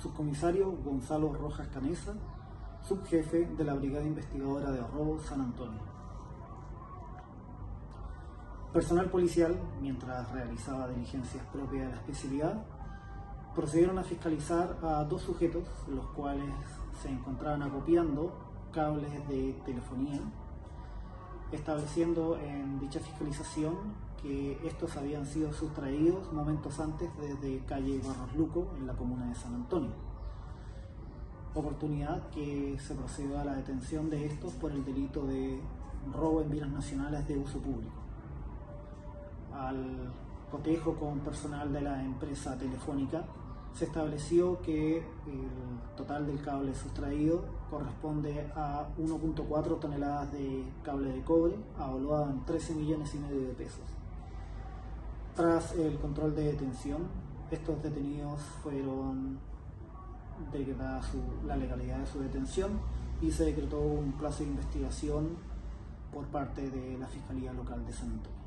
subcomisario Gonzalo Rojas Canesa, subjefe de la Brigada Investigadora de Robo San Antonio. Personal policial, mientras realizaba diligencias propias de la especialidad, procedieron a fiscalizar a dos sujetos, los cuales se encontraban acopiando cables de telefonía, estableciendo en dicha fiscalización que estos habían sido sustraídos momentos antes desde calle Barros Luco, en la comuna de San Antonio. Oportunidad que se procedió a la detención de estos por el delito de robo en bienes nacionales de uso público. Al cotejo con personal de la empresa telefónica, se estableció que el total del cable sustraído corresponde a 1.4 toneladas de cable de cobre, avaluado en 13 millones y medio de pesos. Tras el control de detención, estos detenidos fueron decretada la legalidad de su detención y se decretó un plazo de investigación por parte de la Fiscalía Local de San Antonio.